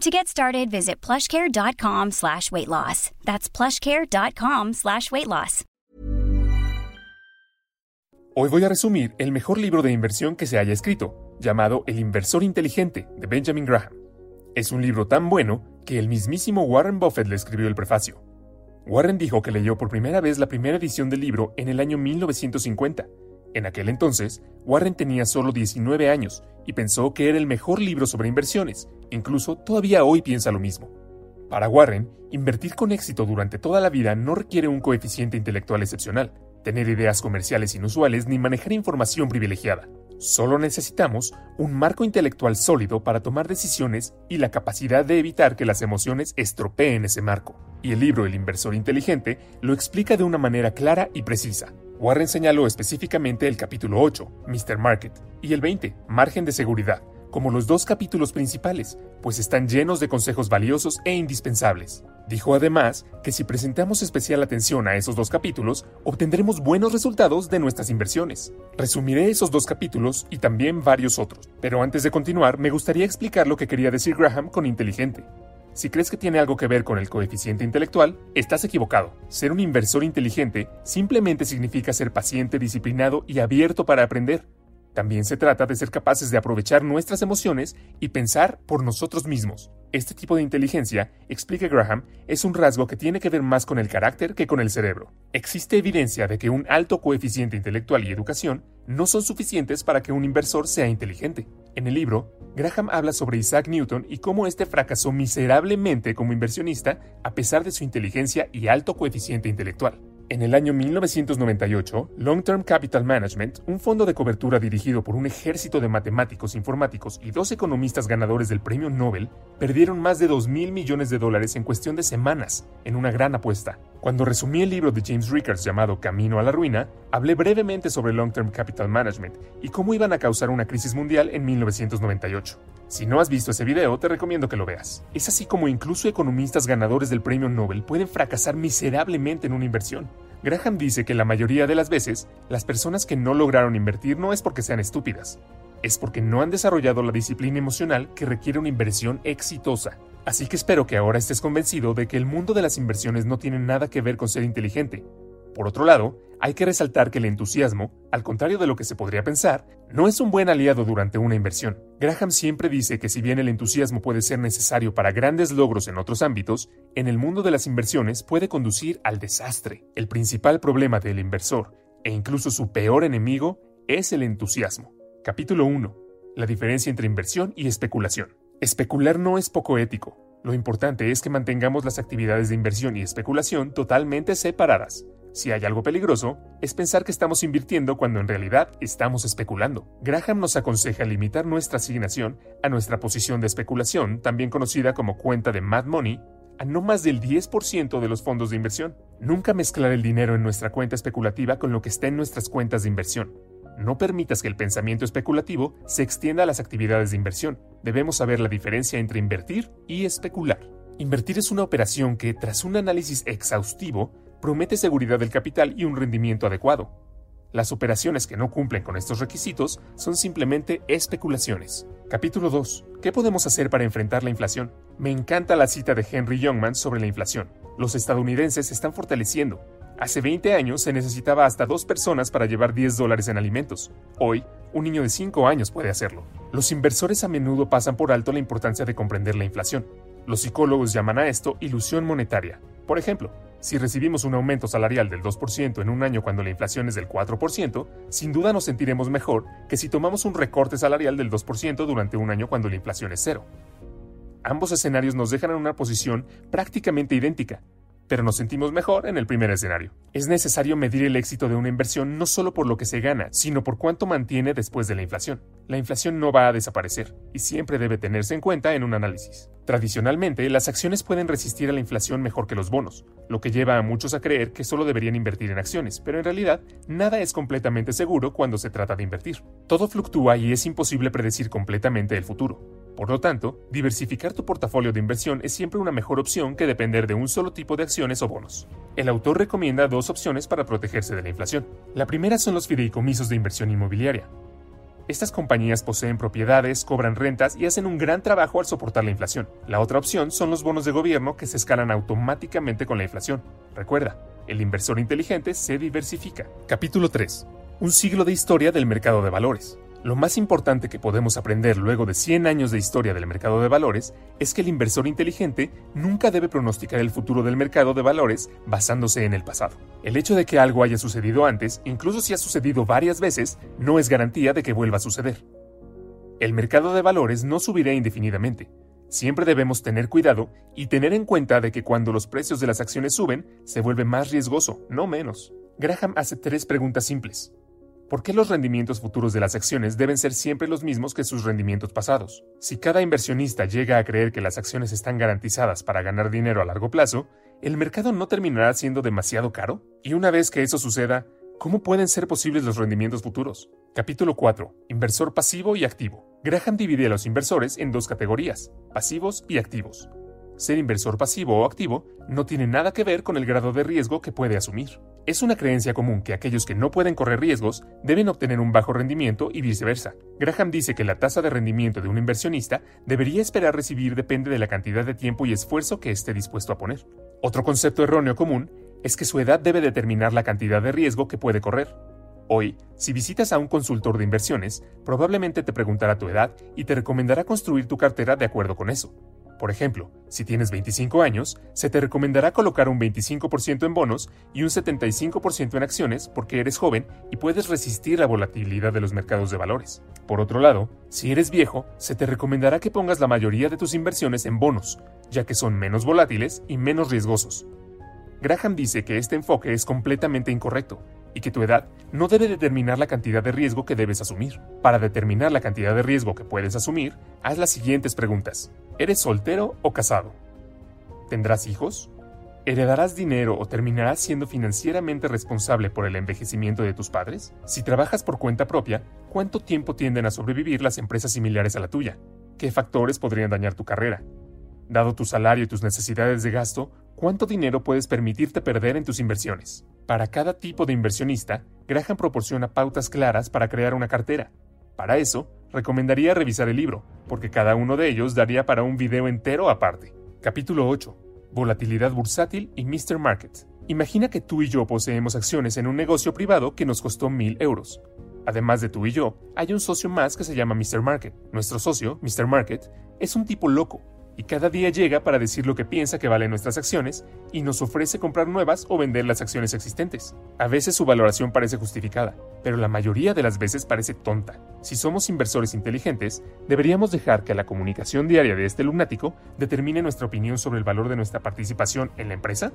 To get started, visit plushcare.com slash weight loss. That's plushcare.com slash weight loss. Hoy voy a resumir el mejor libro de inversión que se haya escrito, llamado El inversor inteligente, de Benjamin Graham. Es un libro tan bueno que el mismísimo Warren Buffett le escribió el prefacio. Warren dijo que leyó por primera vez la primera edición del libro en el año 1950. En aquel entonces, Warren tenía solo 19 años y pensó que era el mejor libro sobre inversiones, incluso todavía hoy piensa lo mismo. Para Warren, invertir con éxito durante toda la vida no requiere un coeficiente intelectual excepcional, tener ideas comerciales inusuales ni manejar información privilegiada. Solo necesitamos un marco intelectual sólido para tomar decisiones y la capacidad de evitar que las emociones estropeen ese marco. Y el libro El inversor inteligente lo explica de una manera clara y precisa. Warren señaló específicamente el capítulo 8, Mr. Market, y el 20, Margen de Seguridad, como los dos capítulos principales, pues están llenos de consejos valiosos e indispensables. Dijo además que si presentamos especial atención a esos dos capítulos, obtendremos buenos resultados de nuestras inversiones. Resumiré esos dos capítulos y también varios otros, pero antes de continuar me gustaría explicar lo que quería decir Graham con inteligente. Si crees que tiene algo que ver con el coeficiente intelectual, estás equivocado. Ser un inversor inteligente simplemente significa ser paciente, disciplinado y abierto para aprender. También se trata de ser capaces de aprovechar nuestras emociones y pensar por nosotros mismos. Este tipo de inteligencia, explica Graham, es un rasgo que tiene que ver más con el carácter que con el cerebro. Existe evidencia de que un alto coeficiente intelectual y educación no son suficientes para que un inversor sea inteligente. En el libro, Graham habla sobre Isaac Newton y cómo este fracasó miserablemente como inversionista a pesar de su inteligencia y alto coeficiente intelectual. En el año 1998, Long Term Capital Management, un fondo de cobertura dirigido por un ejército de matemáticos, informáticos y dos economistas ganadores del premio Nobel, perdieron más de 2 mil millones de dólares en cuestión de semanas, en una gran apuesta. Cuando resumí el libro de James Rickards llamado Camino a la Ruina, hablé brevemente sobre Long Term Capital Management y cómo iban a causar una crisis mundial en 1998. Si no has visto ese video, te recomiendo que lo veas. Es así como incluso economistas ganadores del premio Nobel pueden fracasar miserablemente en una inversión. Graham dice que la mayoría de las veces, las personas que no lograron invertir no es porque sean estúpidas, es porque no han desarrollado la disciplina emocional que requiere una inversión exitosa. Así que espero que ahora estés convencido de que el mundo de las inversiones no tiene nada que ver con ser inteligente. Por otro lado, hay que resaltar que el entusiasmo, al contrario de lo que se podría pensar, no es un buen aliado durante una inversión. Graham siempre dice que si bien el entusiasmo puede ser necesario para grandes logros en otros ámbitos, en el mundo de las inversiones puede conducir al desastre. El principal problema del inversor, e incluso su peor enemigo, es el entusiasmo. Capítulo 1. La diferencia entre inversión y especulación. Especular no es poco ético. Lo importante es que mantengamos las actividades de inversión y especulación totalmente separadas. Si hay algo peligroso, es pensar que estamos invirtiendo cuando en realidad estamos especulando. Graham nos aconseja limitar nuestra asignación a nuestra posición de especulación, también conocida como cuenta de Mad Money, a no más del 10% de los fondos de inversión. Nunca mezclar el dinero en nuestra cuenta especulativa con lo que está en nuestras cuentas de inversión. No permitas que el pensamiento especulativo se extienda a las actividades de inversión. Debemos saber la diferencia entre invertir y especular. Invertir es una operación que, tras un análisis exhaustivo, promete seguridad del capital y un rendimiento adecuado. Las operaciones que no cumplen con estos requisitos son simplemente especulaciones. Capítulo 2. ¿Qué podemos hacer para enfrentar la inflación? Me encanta la cita de Henry Youngman sobre la inflación. Los estadounidenses se están fortaleciendo. Hace 20 años se necesitaba hasta dos personas para llevar 10 dólares en alimentos. Hoy, un niño de 5 años puede hacerlo. Los inversores a menudo pasan por alto la importancia de comprender la inflación. Los psicólogos llaman a esto ilusión monetaria. Por ejemplo, si recibimos un aumento salarial del 2% en un año cuando la inflación es del 4%, sin duda nos sentiremos mejor que si tomamos un recorte salarial del 2% durante un año cuando la inflación es cero. Ambos escenarios nos dejan en una posición prácticamente idéntica, pero nos sentimos mejor en el primer escenario. Es necesario medir el éxito de una inversión no solo por lo que se gana, sino por cuánto mantiene después de la inflación. La inflación no va a desaparecer y siempre debe tenerse en cuenta en un análisis. Tradicionalmente, las acciones pueden resistir a la inflación mejor que los bonos, lo que lleva a muchos a creer que solo deberían invertir en acciones, pero en realidad nada es completamente seguro cuando se trata de invertir. Todo fluctúa y es imposible predecir completamente el futuro. Por lo tanto, diversificar tu portafolio de inversión es siempre una mejor opción que depender de un solo tipo de acciones o bonos. El autor recomienda dos opciones para protegerse de la inflación. La primera son los fideicomisos de inversión inmobiliaria. Estas compañías poseen propiedades, cobran rentas y hacen un gran trabajo al soportar la inflación. La otra opción son los bonos de gobierno que se escalan automáticamente con la inflación. Recuerda, el inversor inteligente se diversifica. Capítulo 3. Un siglo de historia del mercado de valores. Lo más importante que podemos aprender luego de 100 años de historia del mercado de valores es que el inversor inteligente nunca debe pronosticar el futuro del mercado de valores basándose en el pasado. El hecho de que algo haya sucedido antes, incluso si ha sucedido varias veces, no es garantía de que vuelva a suceder. El mercado de valores no subirá indefinidamente. Siempre debemos tener cuidado y tener en cuenta de que cuando los precios de las acciones suben, se vuelve más riesgoso, no menos. Graham hace tres preguntas simples. ¿Por qué los rendimientos futuros de las acciones deben ser siempre los mismos que sus rendimientos pasados? Si cada inversionista llega a creer que las acciones están garantizadas para ganar dinero a largo plazo, ¿el mercado no terminará siendo demasiado caro? Y una vez que eso suceda, ¿cómo pueden ser posibles los rendimientos futuros? Capítulo 4. Inversor pasivo y activo. Graham divide a los inversores en dos categorías, pasivos y activos. Ser inversor pasivo o activo no tiene nada que ver con el grado de riesgo que puede asumir. Es una creencia común que aquellos que no pueden correr riesgos deben obtener un bajo rendimiento y viceversa. Graham dice que la tasa de rendimiento de un inversionista debería esperar recibir depende de la cantidad de tiempo y esfuerzo que esté dispuesto a poner. Otro concepto erróneo común es que su edad debe determinar la cantidad de riesgo que puede correr. Hoy, si visitas a un consultor de inversiones, probablemente te preguntará tu edad y te recomendará construir tu cartera de acuerdo con eso. Por ejemplo, si tienes 25 años, se te recomendará colocar un 25% en bonos y un 75% en acciones porque eres joven y puedes resistir la volatilidad de los mercados de valores. Por otro lado, si eres viejo, se te recomendará que pongas la mayoría de tus inversiones en bonos, ya que son menos volátiles y menos riesgosos. Graham dice que este enfoque es completamente incorrecto y que tu edad no debe determinar la cantidad de riesgo que debes asumir. Para determinar la cantidad de riesgo que puedes asumir, haz las siguientes preguntas. ¿Eres soltero o casado? ¿Tendrás hijos? ¿Heredarás dinero o terminarás siendo financieramente responsable por el envejecimiento de tus padres? Si trabajas por cuenta propia, ¿cuánto tiempo tienden a sobrevivir las empresas similares a la tuya? ¿Qué factores podrían dañar tu carrera? Dado tu salario y tus necesidades de gasto, ¿cuánto dinero puedes permitirte perder en tus inversiones? Para cada tipo de inversionista, Graham proporciona pautas claras para crear una cartera. Para eso, recomendaría revisar el libro, porque cada uno de ellos daría para un video entero aparte. Capítulo 8. Volatilidad bursátil y Mr. Market. Imagina que tú y yo poseemos acciones en un negocio privado que nos costó mil euros. Además de tú y yo, hay un socio más que se llama Mr. Market. Nuestro socio, Mr. Market, es un tipo loco, y cada día llega para decir lo que piensa que valen nuestras acciones y nos ofrece comprar nuevas o vender las acciones existentes. A veces su valoración parece justificada, pero la mayoría de las veces parece tonta. Si somos inversores inteligentes, deberíamos dejar que la comunicación diaria de este lunático determine nuestra opinión sobre el valor de nuestra participación en la empresa.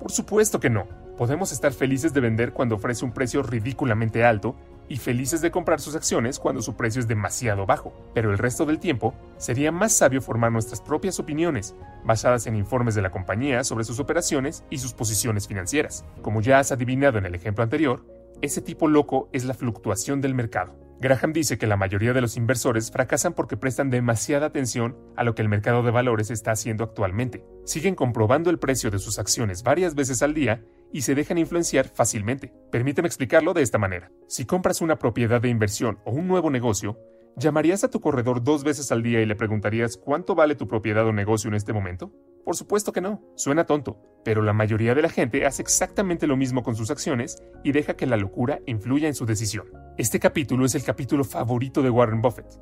Por supuesto que no. Podemos estar felices de vender cuando ofrece un precio ridículamente alto y felices de comprar sus acciones cuando su precio es demasiado bajo, pero el resto del tiempo sería más sabio formar nuestras propias opiniones, basadas en informes de la compañía sobre sus operaciones y sus posiciones financieras. Como ya has adivinado en el ejemplo anterior, ese tipo loco es la fluctuación del mercado. Graham dice que la mayoría de los inversores fracasan porque prestan demasiada atención a lo que el mercado de valores está haciendo actualmente. Siguen comprobando el precio de sus acciones varias veces al día y se dejan influenciar fácilmente. Permíteme explicarlo de esta manera. Si compras una propiedad de inversión o un nuevo negocio, ¿llamarías a tu corredor dos veces al día y le preguntarías cuánto vale tu propiedad o negocio en este momento? Por supuesto que no, suena tonto, pero la mayoría de la gente hace exactamente lo mismo con sus acciones y deja que la locura influya en su decisión. Este capítulo es el capítulo favorito de Warren Buffett.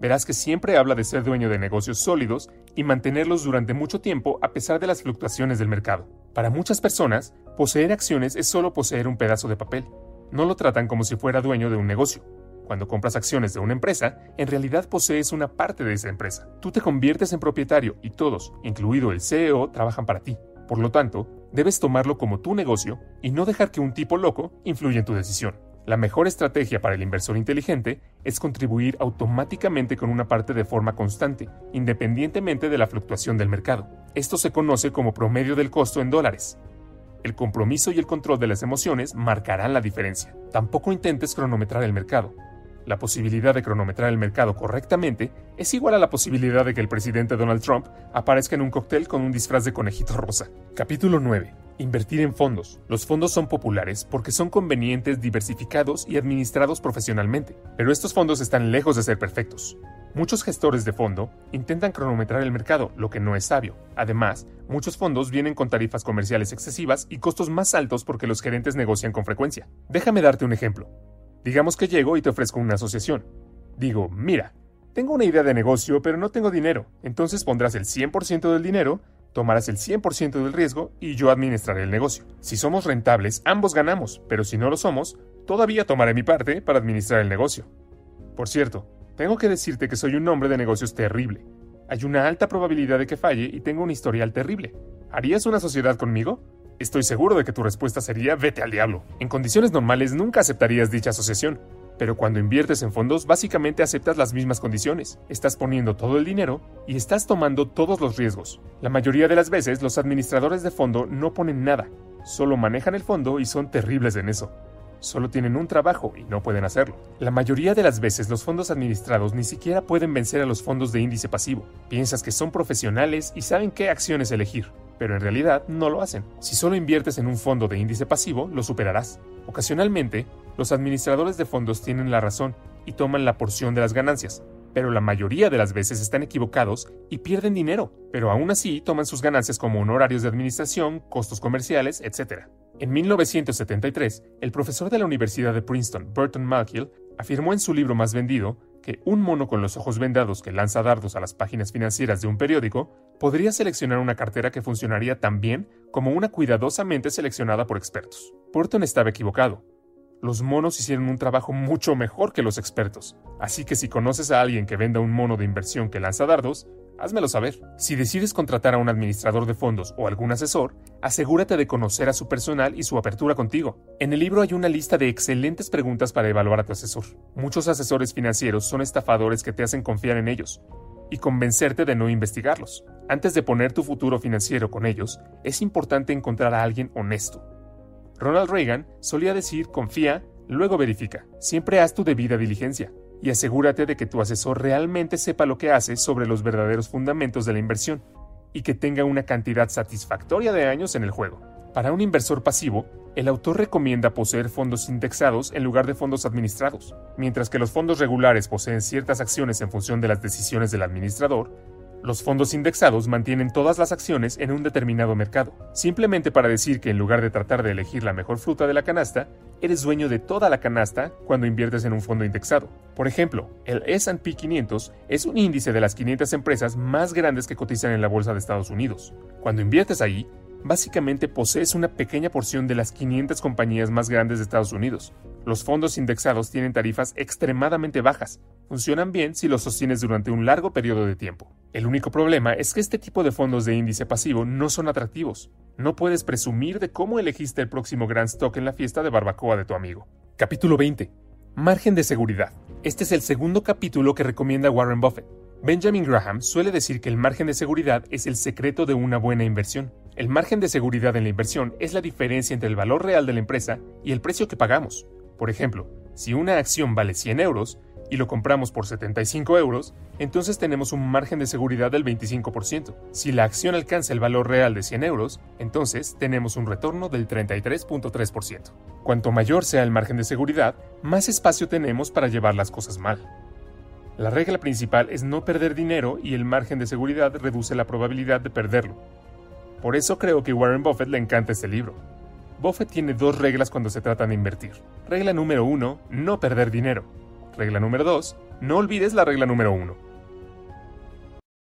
Verás que siempre habla de ser dueño de negocios sólidos y mantenerlos durante mucho tiempo a pesar de las fluctuaciones del mercado. Para muchas personas, poseer acciones es solo poseer un pedazo de papel. No lo tratan como si fuera dueño de un negocio. Cuando compras acciones de una empresa, en realidad posees una parte de esa empresa. Tú te conviertes en propietario y todos, incluido el CEO, trabajan para ti. Por lo tanto, debes tomarlo como tu negocio y no dejar que un tipo loco influya en tu decisión. La mejor estrategia para el inversor inteligente es contribuir automáticamente con una parte de forma constante, independientemente de la fluctuación del mercado. Esto se conoce como promedio del costo en dólares. El compromiso y el control de las emociones marcarán la diferencia. Tampoco intentes cronometrar el mercado. La posibilidad de cronometrar el mercado correctamente es igual a la posibilidad de que el presidente Donald Trump aparezca en un cóctel con un disfraz de conejito rosa. Capítulo 9. Invertir en fondos. Los fondos son populares porque son convenientes, diversificados y administrados profesionalmente, pero estos fondos están lejos de ser perfectos. Muchos gestores de fondo intentan cronometrar el mercado, lo que no es sabio. Además, muchos fondos vienen con tarifas comerciales excesivas y costos más altos porque los gerentes negocian con frecuencia. Déjame darte un ejemplo. Digamos que llego y te ofrezco una asociación. Digo, mira, tengo una idea de negocio, pero no tengo dinero. Entonces pondrás el 100% del dinero, tomarás el 100% del riesgo y yo administraré el negocio. Si somos rentables, ambos ganamos, pero si no lo somos, todavía tomaré mi parte para administrar el negocio. Por cierto, tengo que decirte que soy un hombre de negocios terrible. Hay una alta probabilidad de que falle y tengo un historial terrible. ¿Harías una sociedad conmigo? Estoy seguro de que tu respuesta sería vete al diablo. En condiciones normales nunca aceptarías dicha asociación, pero cuando inviertes en fondos básicamente aceptas las mismas condiciones. Estás poniendo todo el dinero y estás tomando todos los riesgos. La mayoría de las veces los administradores de fondo no ponen nada, solo manejan el fondo y son terribles en eso. Solo tienen un trabajo y no pueden hacerlo. La mayoría de las veces los fondos administrados ni siquiera pueden vencer a los fondos de índice pasivo. Piensas que son profesionales y saben qué acciones elegir pero en realidad no lo hacen. Si solo inviertes en un fondo de índice pasivo, lo superarás. Ocasionalmente, los administradores de fondos tienen la razón y toman la porción de las ganancias, pero la mayoría de las veces están equivocados y pierden dinero, pero aún así toman sus ganancias como honorarios de administración, costos comerciales, etc. En 1973, el profesor de la Universidad de Princeton, Burton Malkiel, afirmó en su libro más vendido que un mono con los ojos vendados que lanza dardos a las páginas financieras de un periódico podría seleccionar una cartera que funcionaría tan bien como una cuidadosamente seleccionada por expertos. Burton estaba equivocado. Los monos hicieron un trabajo mucho mejor que los expertos, así que si conoces a alguien que venda un mono de inversión que lanza dardos, házmelo saber. Si decides contratar a un administrador de fondos o algún asesor, asegúrate de conocer a su personal y su apertura contigo. En el libro hay una lista de excelentes preguntas para evaluar a tu asesor. Muchos asesores financieros son estafadores que te hacen confiar en ellos y convencerte de no investigarlos. Antes de poner tu futuro financiero con ellos, es importante encontrar a alguien honesto. Ronald Reagan solía decir confía, luego verifica. Siempre haz tu debida diligencia y asegúrate de que tu asesor realmente sepa lo que hace sobre los verdaderos fundamentos de la inversión y que tenga una cantidad satisfactoria de años en el juego. Para un inversor pasivo, el autor recomienda poseer fondos indexados en lugar de fondos administrados. Mientras que los fondos regulares poseen ciertas acciones en función de las decisiones del administrador, los fondos indexados mantienen todas las acciones en un determinado mercado, simplemente para decir que en lugar de tratar de elegir la mejor fruta de la canasta, eres dueño de toda la canasta cuando inviertes en un fondo indexado. Por ejemplo, el SP 500 es un índice de las 500 empresas más grandes que cotizan en la Bolsa de Estados Unidos. Cuando inviertes ahí, básicamente posees una pequeña porción de las 500 compañías más grandes de Estados Unidos. Los fondos indexados tienen tarifas extremadamente bajas. Funcionan bien si los sostienes durante un largo periodo de tiempo. El único problema es que este tipo de fondos de índice pasivo no son atractivos. No puedes presumir de cómo elegiste el próximo gran stock en la fiesta de barbacoa de tu amigo. Capítulo 20. Margen de seguridad. Este es el segundo capítulo que recomienda Warren Buffett. Benjamin Graham suele decir que el margen de seguridad es el secreto de una buena inversión. El margen de seguridad en la inversión es la diferencia entre el valor real de la empresa y el precio que pagamos. Por ejemplo, Si una acción vale 100 euros y lo compramos por 75 euros, entonces tenemos un margen de seguridad del 25%. Si la acción alcanza el valor real de 100 euros, entonces tenemos un retorno del 33.3%. Cuanto mayor sea el margen de seguridad, más espacio tenemos para llevar las cosas mal. La regla principal es no perder dinero y el margen de seguridad reduce la probabilidad de perderlo. Por eso creo que Warren Buffett le encanta este libro. Buffett tiene dos reglas cuando se trata de invertir. Regla número uno, no perder dinero. Regla número dos, no olvides la regla número uno.